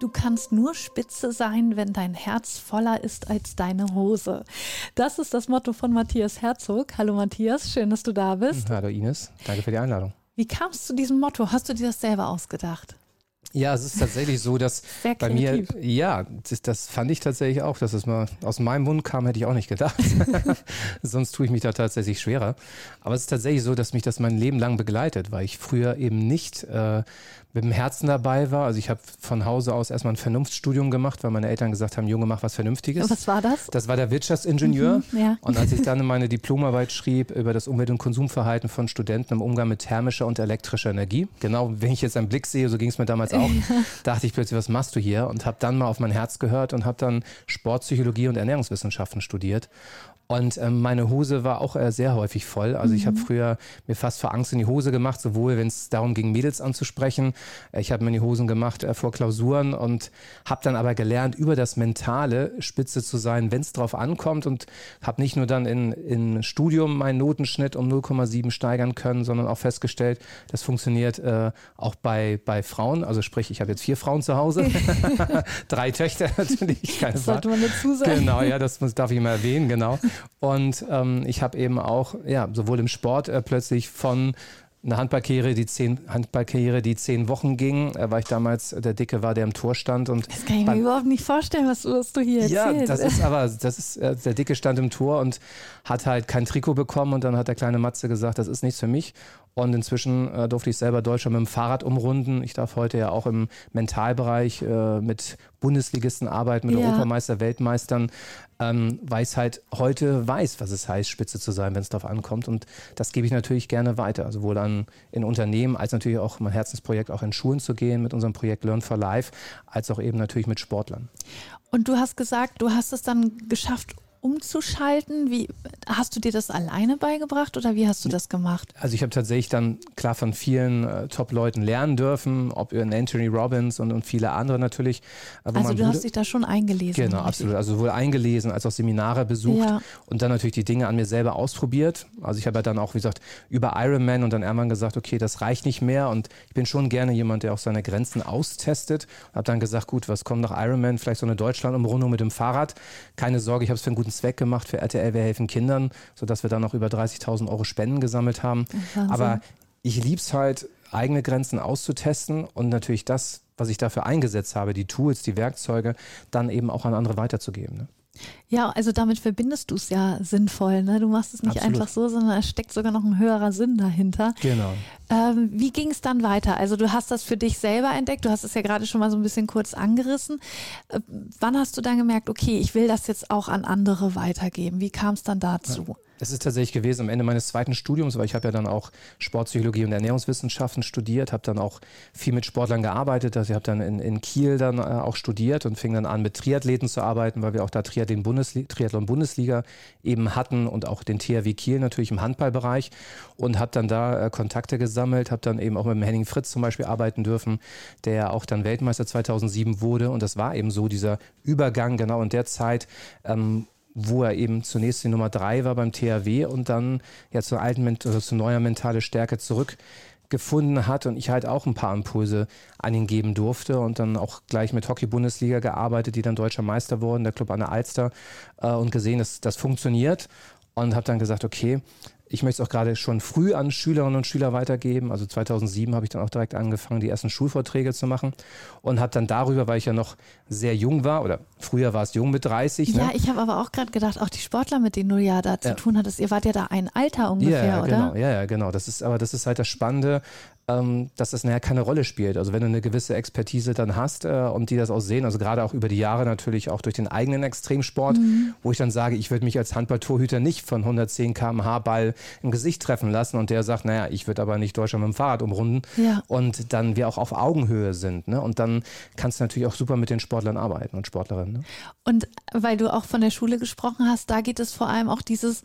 Du kannst nur spitze sein, wenn dein Herz voller ist als deine Hose. Das ist das Motto von Matthias Herzog. Hallo Matthias, schön, dass du da bist. Hallo Ines, danke für die Einladung. Wie kamst du zu diesem Motto? Hast du dir das selber ausgedacht? Ja, es ist tatsächlich so, dass bei mir, ja, das, das, fand ich tatsächlich auch, dass es mal aus meinem Mund kam, hätte ich auch nicht gedacht. Sonst tue ich mich da tatsächlich schwerer. Aber es ist tatsächlich so, dass mich das mein Leben lang begleitet, weil ich früher eben nicht äh, mit dem Herzen dabei war. Also ich habe von Hause aus erstmal ein Vernunftsstudium gemacht, weil meine Eltern gesagt haben, Junge, mach was Vernünftiges. Was war das? Das war der Wirtschaftsingenieur. Mhm, ja. Und als ich dann meine Diplomarbeit schrieb über das Umwelt- und Konsumverhalten von Studenten im Umgang mit thermischer und elektrischer Energie, genau, wenn ich jetzt einen Blick sehe, so ging es mir damals auch, dachte ich plötzlich, was machst du hier? Und habe dann mal auf mein Herz gehört und habe dann Sportpsychologie und Ernährungswissenschaften studiert. Und ähm, meine Hose war auch äh, sehr häufig voll. Also mhm. ich habe früher mir fast vor Angst in die Hose gemacht, sowohl wenn es darum ging, Mädels anzusprechen. Äh, ich habe mir die Hosen gemacht äh, vor Klausuren und habe dann aber gelernt, über das Mentale spitze zu sein, wenn es drauf ankommt. Und habe nicht nur dann in, in Studium meinen Notenschnitt um 0,7 steigern können, sondern auch festgestellt, das funktioniert äh, auch bei, bei Frauen. Also sprich, ich habe jetzt vier Frauen zu Hause, drei Töchter natürlich. Keine das sollte man dazu sagen. Genau, ja, das muss, darf ich mal erwähnen, genau. Und ähm, ich habe eben auch, ja, sowohl im Sport äh, plötzlich von eine Handballkarriere, die zehn Handballkarriere, die zehn Wochen ging, äh, weil ich damals der Dicke war, der im Tor stand und das kann ich mir überhaupt nicht vorstellen, was du, was du hier ja, erzählst. Ja, das ist aber das ist äh, der Dicke stand im Tor und hat halt kein Trikot bekommen und dann hat der kleine Matze gesagt, das ist nichts für mich und inzwischen äh, durfte ich selber Deutschland mit dem Fahrrad umrunden. Ich darf heute ja auch im Mentalbereich äh, mit Bundesligisten arbeiten, mit ja. Europameister, Weltmeistern, ähm, weil ich halt heute weiß, was es heißt, Spitze zu sein, wenn es darauf ankommt. Und das gebe ich natürlich gerne weiter, sowohl an in Unternehmen als natürlich auch mein Herzensprojekt, auch in Schulen zu gehen mit unserem Projekt Learn for Life, als auch eben natürlich mit Sportlern. Und du hast gesagt, du hast es dann geschafft, umzuschalten? Wie hast du dir das alleine beigebracht oder wie hast du das gemacht? Also ich habe tatsächlich dann klar von vielen äh, Top-Leuten lernen dürfen, ob in Anthony Robbins und, und viele andere natürlich. also du hast dich da schon eingelesen. Genau, absolut. Also sowohl eingelesen als auch Seminare besucht ja. und dann natürlich die Dinge an mir selber ausprobiert. Also ich habe ja dann auch, wie gesagt, über Ironman und dann irgendwann gesagt, okay, das reicht nicht mehr und ich bin schon gerne jemand, der auch seine Grenzen austestet. Habe dann gesagt, gut, was kommt nach Ironman? Vielleicht so eine Deutschland-Umrundung mit dem Fahrrad. Keine Sorge, ich habe es für einen guten guten Zweck gemacht für RTL Wir helfen Kindern, sodass wir dann noch über 30.000 Euro Spenden gesammelt haben. Wahnsinn. Aber ich liebe es halt, eigene Grenzen auszutesten und natürlich das, was ich dafür eingesetzt habe, die Tools, die Werkzeuge, dann eben auch an andere weiterzugeben. Ne? Ja, also damit verbindest du es ja sinnvoll. Ne? Du machst es nicht Absolut. einfach so, sondern es steckt sogar noch ein höherer Sinn dahinter. Genau. Ähm, wie ging es dann weiter? Also du hast das für dich selber entdeckt. Du hast es ja gerade schon mal so ein bisschen kurz angerissen. Äh, wann hast du dann gemerkt, okay, ich will das jetzt auch an andere weitergeben? Wie kam es dann dazu? Ja. Es ist tatsächlich gewesen am Ende meines zweiten Studiums, weil ich habe ja dann auch Sportpsychologie und Ernährungswissenschaften studiert, habe dann auch viel mit Sportlern gearbeitet. Also ich habe dann in, in Kiel dann äh, auch studiert und fing dann an mit Triathleten zu arbeiten, weil wir auch da Triathlon Bundesliga, Triathlon Bundesliga eben hatten und auch den THW Kiel natürlich im Handballbereich und habe dann da äh, Kontakte gesammelt, habe dann eben auch mit dem Henning Fritz zum Beispiel arbeiten dürfen, der auch dann Weltmeister 2007 wurde und das war eben so dieser Übergang genau in der Zeit. Ähm, wo er eben zunächst die Nummer drei war beim THW und dann ja zur alten, also zu neuer mentale Stärke zurückgefunden hat und ich halt auch ein paar Impulse an ihn geben durfte und dann auch gleich mit Hockey-Bundesliga gearbeitet, die dann deutscher Meister wurden, der Club an der Alster äh, und gesehen, dass das funktioniert und habe dann gesagt, okay, ich möchte es auch gerade schon früh an Schülerinnen und Schüler weitergeben. Also 2007 habe ich dann auch direkt angefangen, die ersten Schulvorträge zu machen und habe dann darüber, weil ich ja noch sehr jung war oder früher war es jung mit 30. Ne? Ja, ich habe aber auch gerade gedacht, auch die Sportler, mit denen du ja da zu ja. tun hattest, ihr wart ja da ein Alter ungefähr, ja, oder? Genau, ja, ja, genau. Das ist aber das ist halt das Spannende dass das nachher keine Rolle spielt. Also wenn du eine gewisse Expertise dann hast äh, und die das auch sehen, also gerade auch über die Jahre natürlich auch durch den eigenen Extremsport, mhm. wo ich dann sage, ich würde mich als Handballtorhüter nicht von 110 km/h Ball im Gesicht treffen lassen und der sagt, naja, ich würde aber nicht Deutschland mit dem Fahrrad umrunden ja. und dann wir auch auf Augenhöhe sind. Ne? Und dann kannst du natürlich auch super mit den Sportlern arbeiten und Sportlerinnen. Ne? Und weil du auch von der Schule gesprochen hast, da geht es vor allem auch dieses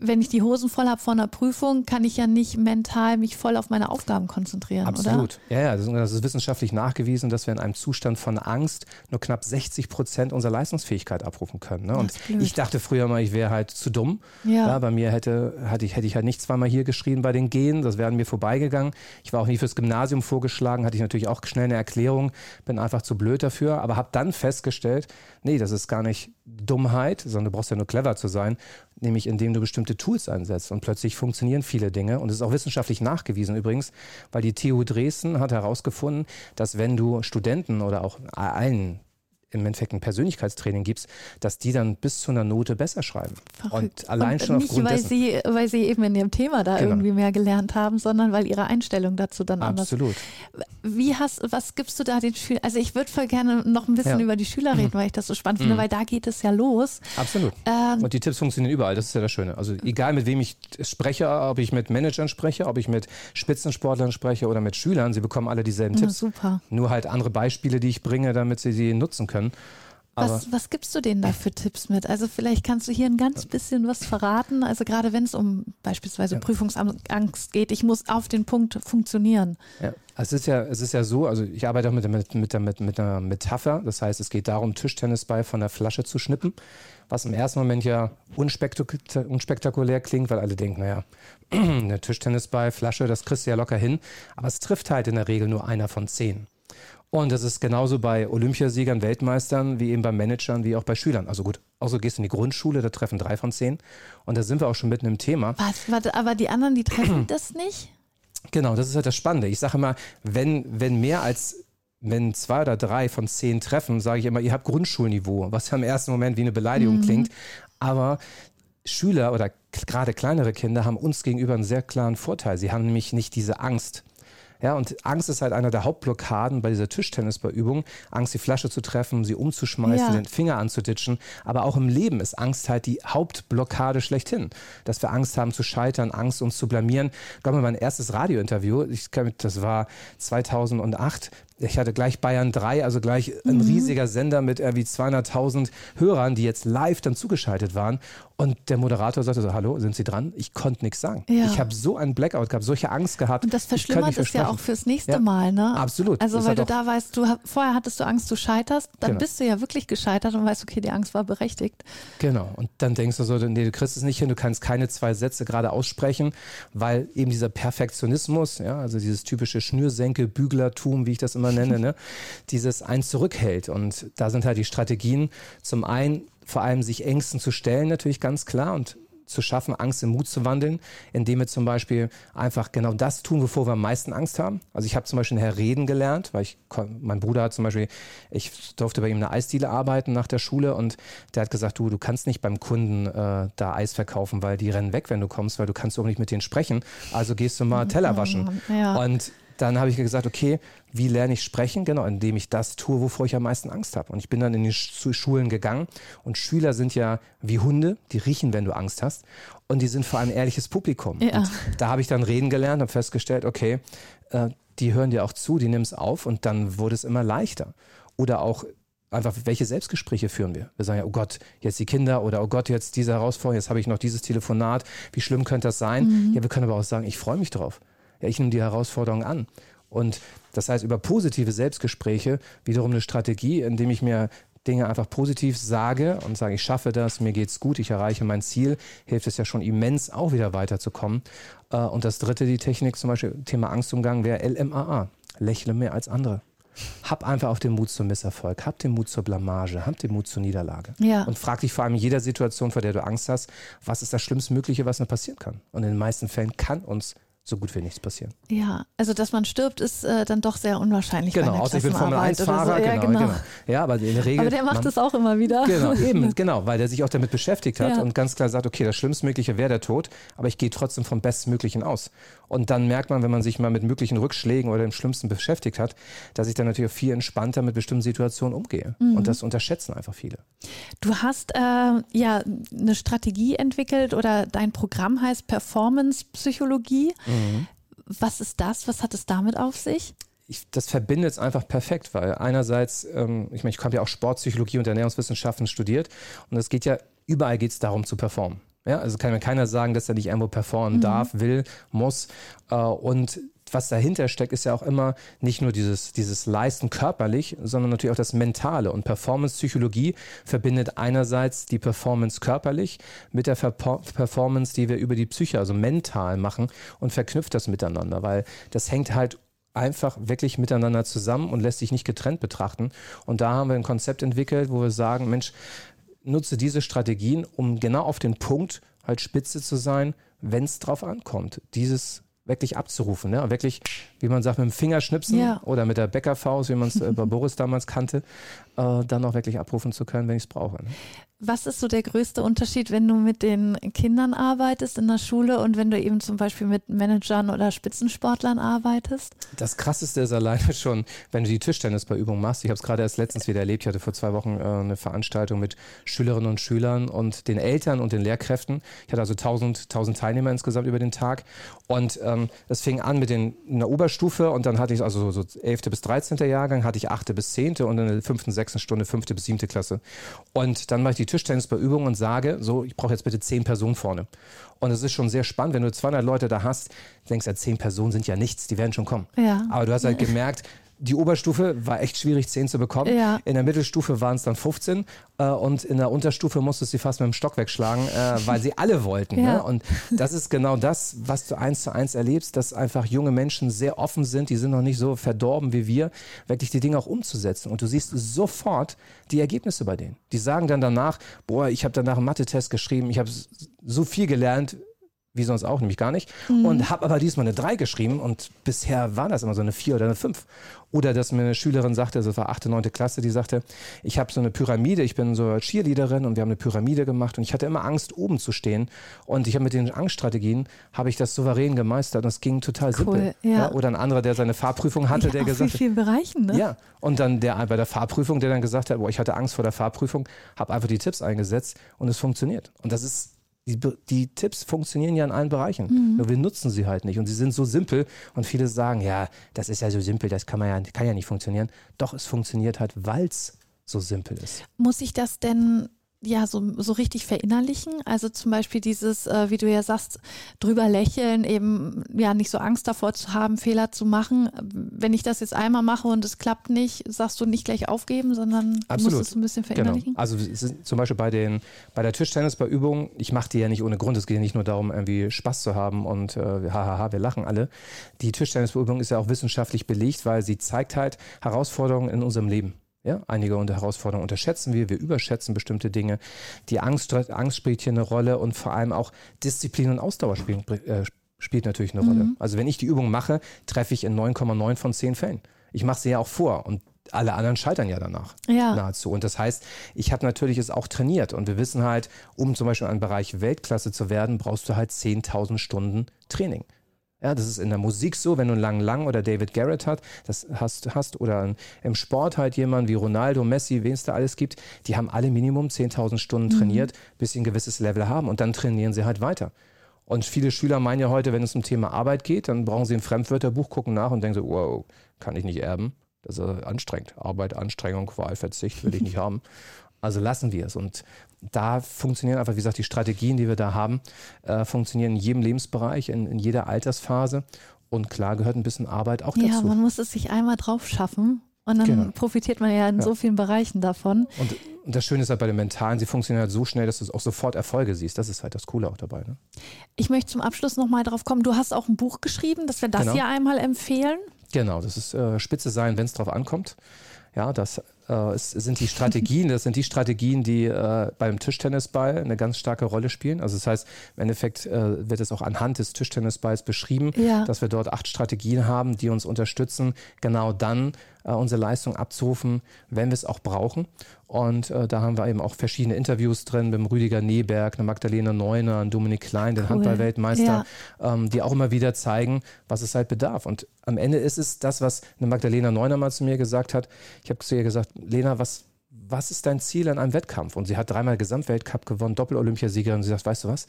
wenn ich die Hosen voll habe vor einer Prüfung, kann ich ja nicht mental mich voll auf meine Aufgaben konzentrieren, Absolut. oder? Ja, ja, das ist, wissenschaftlich nachgewiesen, dass wir in einem Zustand von Angst nur knapp 60 Prozent unserer Leistungsfähigkeit abrufen können. Ne? Und ich dachte früher mal, ich wäre halt zu dumm. Ja. ja. bei mir hätte, hätte, ich, hätte ich halt nicht zweimal hier geschrien bei den Genen, das wäre mir vorbeigegangen. Ich war auch nie fürs Gymnasium vorgeschlagen, hatte ich natürlich auch schnell eine Erklärung, bin einfach zu blöd dafür, aber habe dann festgestellt, nee, das ist gar nicht Dummheit, sondern du brauchst ja nur clever zu sein, nämlich indem du bestimmte Tools einsetzt. Und plötzlich funktionieren viele Dinge. Und es ist auch wissenschaftlich nachgewiesen übrigens, weil die TU Dresden hat herausgefunden, dass wenn du Studenten oder auch allen im Endeffekt ein Persönlichkeitstraining gibst, dass die dann bis zu einer Note besser schreiben. Verrückt. Und allein und schon nicht, aufgrund weil dessen, sie, weil sie eben in ihrem Thema da genau. irgendwie mehr gelernt haben, sondern weil ihre Einstellung dazu dann anders. Absolut. Wie hast, was gibst du da den Schülern? Also ich würde voll gerne noch ein bisschen ja. über die Schüler reden, weil ich das so spannend finde, mhm. weil da geht es ja los. Absolut. Ähm, und die Tipps funktionieren überall. Das ist ja das Schöne. Also egal mit wem ich spreche, ob ich mit Managern spreche, ob ich mit Spitzensportlern spreche oder mit Schülern, sie bekommen alle dieselben Tipps. Super. Nur halt andere Beispiele, die ich bringe, damit sie sie nutzen können können. Was, was, gibst du denen da für Tipps mit? Also vielleicht kannst du hier ein ganz bisschen was verraten. Also gerade wenn es um beispielsweise ja. Prüfungsangst geht, ich muss auf den Punkt funktionieren. Ja. Es ist ja, es ist ja so, also ich arbeite auch mit, mit, mit, mit, mit einer Metapher. Das heißt, es geht darum, Tischtennisball von der Flasche zu schnippen, was im ersten Moment ja unspektakulär, unspektakulär klingt, weil alle denken, naja, eine Tischtennisball, Flasche, das kriegst du ja locker hin. Aber es trifft halt in der Regel nur einer von zehn. Und das ist genauso bei Olympiasiegern, Weltmeistern, wie eben bei Managern, wie auch bei Schülern. Also gut, außer gehst du in die Grundschule, da treffen drei von zehn. Und da sind wir auch schon mitten im Thema. Was, warte, aber die anderen, die treffen das nicht? Genau, das ist halt das Spannende. Ich sage immer, wenn, wenn mehr als wenn zwei oder drei von zehn treffen, sage ich immer, ihr habt Grundschulniveau, was ja im ersten Moment wie eine Beleidigung mhm. klingt. Aber Schüler oder gerade kleinere Kinder haben uns gegenüber einen sehr klaren Vorteil. Sie haben nämlich nicht diese Angst. Ja, und Angst ist halt einer der Hauptblockaden bei dieser Tischtennisballübung. Angst, die Flasche zu treffen, sie umzuschmeißen, ja. den Finger anzuditschen. Aber auch im Leben ist Angst halt die Hauptblockade schlechthin. Dass wir Angst haben zu scheitern, Angst uns zu blamieren. Ich glaube, mein erstes Radiointerview, ich, das war 2008, ich hatte gleich Bayern 3, also gleich ein mhm. riesiger Sender mit irgendwie 200.000 Hörern, die jetzt live dann zugeschaltet waren. Und der Moderator sagte so, hallo, sind Sie dran? Ich konnte nichts sagen. Ja. Ich habe so einen Blackout gehabt, solche Angst gehabt. Und das verschlimmert es ja auch fürs nächste ja, Mal, ne? Absolut. Also das weil du da weißt, du vorher hattest du Angst, du scheiterst, dann genau. bist du ja wirklich gescheitert und weißt, okay, die Angst war berechtigt. Genau. Und dann denkst du so, nee, du kriegst es nicht hin, du kannst keine zwei Sätze gerade aussprechen, weil eben dieser Perfektionismus, ja, also dieses typische Schnürsenkel, Büglertum, wie ich das immer nenne, ne, dieses eins zurückhält. Und da sind halt die Strategien zum einen vor allem sich Ängsten zu stellen, natürlich ganz klar und zu schaffen, Angst in Mut zu wandeln, indem wir zum Beispiel einfach genau das tun, wovor wir am meisten Angst haben. Also ich habe zum Beispiel Herr Reden gelernt, weil ich, mein Bruder hat zum Beispiel, ich durfte bei ihm in einer Eisdiele arbeiten nach der Schule und der hat gesagt, du, du kannst nicht beim Kunden äh, da Eis verkaufen, weil die rennen weg, wenn du kommst, weil du kannst auch nicht mit denen sprechen. Also gehst du mal Teller waschen. Ja. Und dann habe ich gesagt, okay, wie lerne ich sprechen? Genau, indem ich das tue, wovor ich am meisten Angst habe. Und ich bin dann in die Schulen gegangen und Schüler sind ja wie Hunde, die riechen, wenn du Angst hast. Und die sind vor allem ehrliches Publikum. Ja. da habe ich dann reden gelernt, und festgestellt, okay, äh, die hören dir auch zu, die nehmen es auf und dann wurde es immer leichter. Oder auch einfach, welche Selbstgespräche führen wir? Wir sagen ja, oh Gott, jetzt die Kinder oder oh Gott, jetzt diese Herausforderung, jetzt habe ich noch dieses Telefonat, wie schlimm könnte das sein? Mhm. Ja, wir können aber auch sagen, ich freue mich drauf. Ja, ich nehme die Herausforderung an. Und das heißt, über positive Selbstgespräche wiederum eine Strategie, indem ich mir Dinge einfach positiv sage und sage, ich schaffe das, mir geht's gut, ich erreiche mein Ziel, hilft es ja schon immens, auch wieder weiterzukommen. Äh, und das dritte, die Technik, zum Beispiel Thema Angstumgang, wäre LMAA. Lächle mehr als andere. Hab einfach auch den Mut zum Misserfolg, hab den Mut zur Blamage, hab den Mut zur Niederlage. Ja. Und frag dich vor allem in jeder Situation, vor der du Angst hast, was ist das Schlimmstmögliche, was mir passieren kann? Und in den meisten Fällen kann uns so gut wie nichts passieren. Ja, also dass man stirbt, ist äh, dann doch sehr unwahrscheinlich. Genau, außer ich bin Formel-1-Fahrer, so. ja, genau, genau, genau, Ja, aber in der Regel. Aber der macht es auch immer wieder. Genau, eben, genau, weil der sich auch damit beschäftigt hat ja. und ganz klar sagt, okay, das Schlimmstmögliche wäre der Tod, aber ich gehe trotzdem vom Bestmöglichen aus. Und dann merkt man, wenn man sich mal mit möglichen Rückschlägen oder dem Schlimmsten beschäftigt hat, dass ich dann natürlich viel entspannter mit bestimmten Situationen umgehe. Mhm. Und das unterschätzen einfach viele. Du hast äh, ja eine Strategie entwickelt oder dein Programm heißt Performance Psychologie. Mhm. Was ist das? Was hat es damit auf sich? Ich, das verbindet es einfach perfekt, weil einerseits, ähm, ich meine, ich habe ja auch Sportpsychologie und Ernährungswissenschaften studiert und es geht ja, überall geht es darum zu performen. Ja, also kann mir keiner sagen, dass er nicht irgendwo performen mhm. darf, will, muss. Äh, und was dahinter steckt, ist ja auch immer nicht nur dieses, dieses Leisten körperlich, sondern natürlich auch das Mentale. Und Performance-Psychologie verbindet einerseits die Performance körperlich mit der Performance, die wir über die Psyche, also mental machen und verknüpft das miteinander, weil das hängt halt einfach wirklich miteinander zusammen und lässt sich nicht getrennt betrachten. Und da haben wir ein Konzept entwickelt, wo wir sagen, Mensch, nutze diese Strategien, um genau auf den Punkt halt spitze zu sein, wenn es drauf ankommt. Dieses wirklich abzurufen. Ne? Wirklich, wie man sagt, mit dem Fingerschnipsen ja. oder mit der Bäckerfaust, wie man es äh, bei Boris damals kannte, äh, dann auch wirklich abrufen zu können, wenn ich es brauche. Ne? Was ist so der größte Unterschied, wenn du mit den Kindern arbeitest in der Schule und wenn du eben zum Beispiel mit Managern oder Spitzensportlern arbeitest? Das Krasseste ist alleine schon, wenn du die Tischtennisbeübung machst. Ich habe es gerade erst letztens wieder erlebt. Ich hatte vor zwei Wochen äh, eine Veranstaltung mit Schülerinnen und Schülern und den Eltern und den Lehrkräften. Ich hatte also 1000, 1000 Teilnehmer insgesamt über den Tag. Und ähm, fing an mit den, in der Oberstufe und dann hatte ich also so 11. bis 13. Jahrgang, hatte ich 8. bis 10. und in der 5., 6. Stunde 5. bis 7. Klasse. Und dann war ich die Tischtennis bei Übungen und sage, so, ich brauche jetzt bitte zehn Personen vorne. Und es ist schon sehr spannend, wenn du 200 Leute da hast, denkst ja, zehn Personen sind ja nichts, die werden schon kommen. Ja. Aber du hast halt gemerkt, die Oberstufe war echt schwierig, 10 zu bekommen. Ja. In der Mittelstufe waren es dann 15 äh, und in der Unterstufe musstest du sie fast mit dem Stock wegschlagen, äh, weil sie alle wollten. Ja. Ne? Und das ist genau das, was du eins zu eins erlebst, dass einfach junge Menschen sehr offen sind, die sind noch nicht so verdorben wie wir, wirklich die Dinge auch umzusetzen. Und du siehst sofort die Ergebnisse bei denen. Die sagen dann danach, boah, ich habe danach einen Mathe-Test geschrieben, ich habe so viel gelernt, wie sonst auch, nämlich gar nicht. Mhm. Und habe aber diesmal eine 3 geschrieben und bisher war das immer so eine 4 oder eine 5. Oder dass mir eine Schülerin sagte, also das war 8., 9. Klasse, die sagte, ich habe so eine Pyramide, ich bin so Cheerleaderin und wir haben eine Pyramide gemacht und ich hatte immer Angst, oben zu stehen. Und ich habe mit den Angststrategien, habe ich das souverän gemeistert und es ging total cool, simpel. Ja. Ja, oder ein anderer, der seine Fahrprüfung hatte, ja, der gesagt hat. vielen Bereichen, ne? Ja, und dann der bei der Fahrprüfung, der dann gesagt hat, boah, ich hatte Angst vor der Fahrprüfung, habe einfach die Tipps eingesetzt und es funktioniert. Und das ist die, die, Tipps funktionieren ja in allen Bereichen. Mhm. Nur wir nutzen sie halt nicht. Und sie sind so simpel. Und viele sagen, ja, das ist ja so simpel, das kann, man ja, kann ja nicht funktionieren. Doch, es funktioniert halt, weil es so simpel ist. Muss ich das denn ja so, so richtig verinnerlichen. Also zum Beispiel dieses, äh, wie du ja sagst, drüber lächeln, eben ja nicht so Angst davor zu haben, Fehler zu machen. Wenn ich das jetzt einmal mache und es klappt nicht, sagst du nicht gleich aufgeben, sondern Absolut. musst es ein bisschen genau. verinnerlichen. Genau. Also zum Beispiel bei den bei der Tischtennis bei Übungen, ich mache die ja nicht ohne Grund. Es geht ja nicht nur darum, irgendwie Spaß zu haben und äh, hahaha, wir lachen alle. Die Tischtennisbeübung ist ja auch wissenschaftlich belegt, weil sie zeigt halt Herausforderungen in unserem Leben. Ja, einige Herausforderungen unterschätzen wir, wir überschätzen bestimmte Dinge. Die Angst, Angst spielt hier eine Rolle und vor allem auch Disziplin und Ausdauer spielen, äh, spielt natürlich eine mhm. Rolle. Also wenn ich die Übung mache, treffe ich in 9,9 von 10 Fällen. Ich mache sie ja auch vor und alle anderen scheitern ja danach ja. nahezu. Und das heißt, ich habe natürlich es auch trainiert und wir wissen halt, um zum Beispiel im Bereich Weltklasse zu werden, brauchst du halt 10.000 Stunden Training. Ja, das ist in der Musik so, wenn du einen Lang Lang oder David Garrett hat, das hast, hast oder im Sport halt jemand wie Ronaldo, Messi, wen es da alles gibt, die haben alle Minimum 10.000 Stunden mhm. trainiert, bis sie ein gewisses Level haben und dann trainieren sie halt weiter. Und viele Schüler meinen ja heute, wenn es um Thema Arbeit geht, dann brauchen sie ein Fremdwörterbuch, gucken nach und denken so, wow, kann ich nicht erben. Das ist anstrengend. Arbeit, Anstrengung, Qual, Verzicht will ich nicht haben. Also lassen wir es. Und da funktionieren einfach, wie gesagt, die Strategien, die wir da haben, äh, funktionieren in jedem Lebensbereich, in, in, jeder Altersphase. Und klar gehört ein bisschen Arbeit auch dazu. Ja, man muss es sich einmal drauf schaffen. Und dann genau. profitiert man ja in ja. so vielen Bereichen davon. Und, und, das Schöne ist halt bei den Mentalen, sie funktionieren halt so schnell, dass du auch sofort Erfolge siehst. Das ist halt das Coole auch dabei. Ne? Ich möchte zum Abschluss nochmal drauf kommen. Du hast auch ein Buch geschrieben, dass wir das genau. hier einmal empfehlen. Genau, das ist äh, Spitze sein, wenn es drauf ankommt. Ja, das äh, es sind die Strategien, das sind die Strategien, die äh, beim Tischtennisball eine ganz starke Rolle spielen. Also das heißt, im Endeffekt äh, wird es auch anhand des Tischtennisballs beschrieben, ja. dass wir dort acht Strategien haben, die uns unterstützen, genau dann äh, unsere Leistung abzurufen, wenn wir es auch brauchen. Und äh, da haben wir eben auch verschiedene Interviews drin mit dem Rüdiger Neberg, einer Magdalena Neuner, einem Dominik Klein, den cool. Handballweltmeister, ja. ähm, die auch immer wieder zeigen, was es halt bedarf. Und am Ende ist es das, was eine Magdalena Neuner mal zu mir gesagt hat. Ich habe zu ihr gesagt, Lena, was, was ist dein Ziel an einem Wettkampf? Und sie hat dreimal Gesamtweltcup gewonnen, Doppel-Olympiasiegerin. Und sie sagt, weißt du was?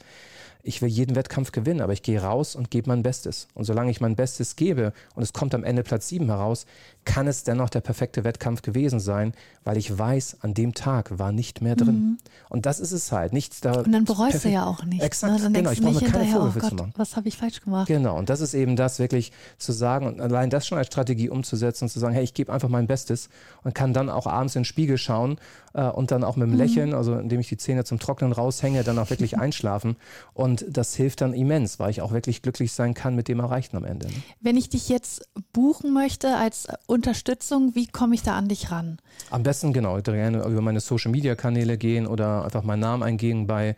ich will jeden Wettkampf gewinnen, aber ich gehe raus und gebe mein Bestes. Und solange ich mein Bestes gebe und es kommt am Ende Platz 7 heraus, kann es dennoch der perfekte Wettkampf gewesen sein, weil ich weiß, an dem Tag war nicht mehr drin. Mhm. Und das ist es halt. Nichts da. Und dann bereust perfekt. du ja auch nicht. Exakt, ne? genau. Ich brauche mir keine Vorwürfe oh zu machen. Was habe ich falsch gemacht? Genau. Und das ist eben das, wirklich zu sagen und allein das schon als Strategie umzusetzen und zu sagen, hey, ich gebe einfach mein Bestes und kann dann auch abends in den Spiegel schauen äh, und dann auch mit dem mhm. Lächeln, also indem ich die Zähne zum Trocknen raushänge, dann auch wirklich einschlafen. Und das hilft dann immens, weil ich auch wirklich glücklich sein kann mit dem Erreichten am Ende. Ne? Wenn ich dich jetzt buchen möchte als Unterstützung, wie komme ich da an dich ran? Am besten, genau, gerne über meine Social-Media-Kanäle gehen oder einfach meinen Namen eingehen bei,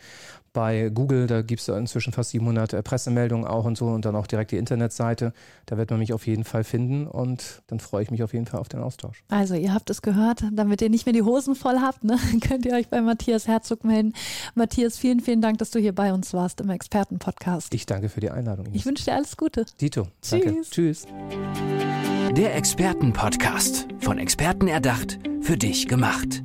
bei Google, da gibt es inzwischen fast 700 äh, Pressemeldungen auch und so und dann auch direkt die Internetseite. Da wird man mich auf jeden Fall finden und dann freue ich mich auf jeden Fall auf den Austausch. Also ihr habt es gehört, damit ihr nicht mehr die Hosen voll habt, ne, könnt ihr euch bei Matthias Herzog melden. Matthias, vielen, vielen Dank, dass du hier bei uns warst im Expertenpodcast. Ich danke für die Einladung. Ines. Ich wünsche dir alles Gute. Dito, Tschüss. danke. Tschüss. Der Expertenpodcast, von Experten erdacht, für dich gemacht.